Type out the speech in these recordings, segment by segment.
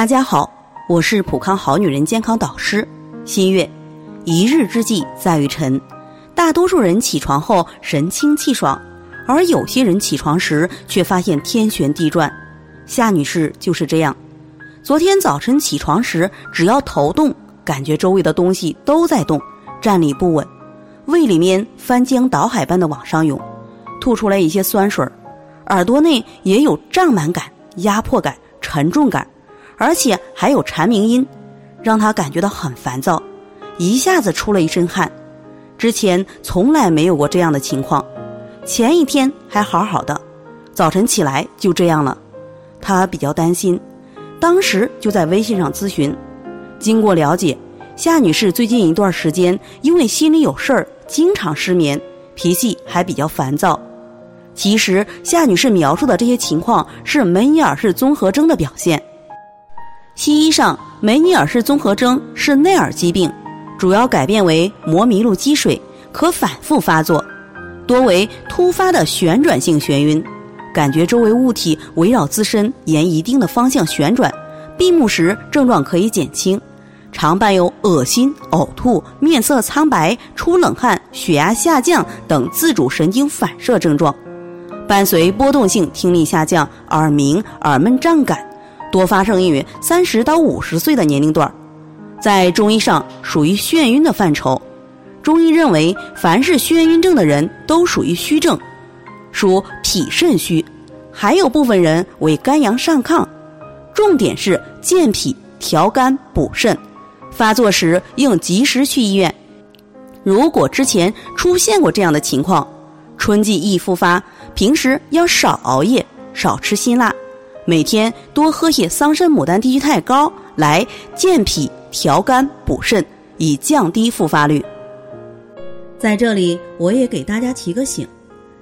大家好，我是普康好女人健康导师新月。一日之计在于晨，大多数人起床后神清气爽，而有些人起床时却发现天旋地转。夏女士就是这样。昨天早晨起床时，只要头动，感觉周围的东西都在动，站立不稳，胃里面翻江倒海般的往上涌，吐出来一些酸水耳朵内也有胀满感、压迫感、沉重感。而且还有蝉鸣音，让他感觉到很烦躁，一下子出了一身汗。之前从来没有过这样的情况，前一天还好好的，早晨起来就这样了。他比较担心，当时就在微信上咨询。经过了解，夏女士最近一段时间因为心里有事儿，经常失眠，脾气还比较烦躁。其实夏女士描述的这些情况是梅尼尔氏综合征的表现。西医上，梅尼尔氏综合征是内耳疾病，主要改变为膜迷路积水，可反复发作，多为突发的旋转性眩晕，感觉周围物体围绕自身沿一定的方向旋转，闭目时症状可以减轻，常伴有恶心、呕吐、面色苍白、出冷汗、血压下降等自主神经反射症状，伴随波动性听力下降、耳鸣、耳闷胀感。多发生于三十到五十岁的年龄段，在中医上属于眩晕的范畴。中医认为，凡是眩晕症的人都属于虚症，属脾肾虚，还有部分人为肝阳上亢。重点是健脾、调肝、补肾，发作时应及时去医院。如果之前出现过这样的情况，春季易复发，平时要少熬夜，少吃辛辣。每天多喝些桑葚牡丹地屈肽膏来健脾调肝补肾，以降低复发率。在这里，我也给大家提个醒：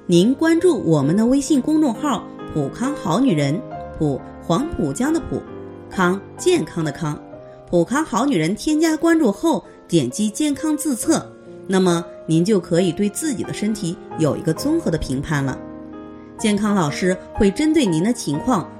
您关注我们的微信公众号“普康好女人”，普黄浦江的浦，康健康的康，普康好女人添加关注后，点击健康自测，那么您就可以对自己的身体有一个综合的评判了。健康老师会针对您的情况。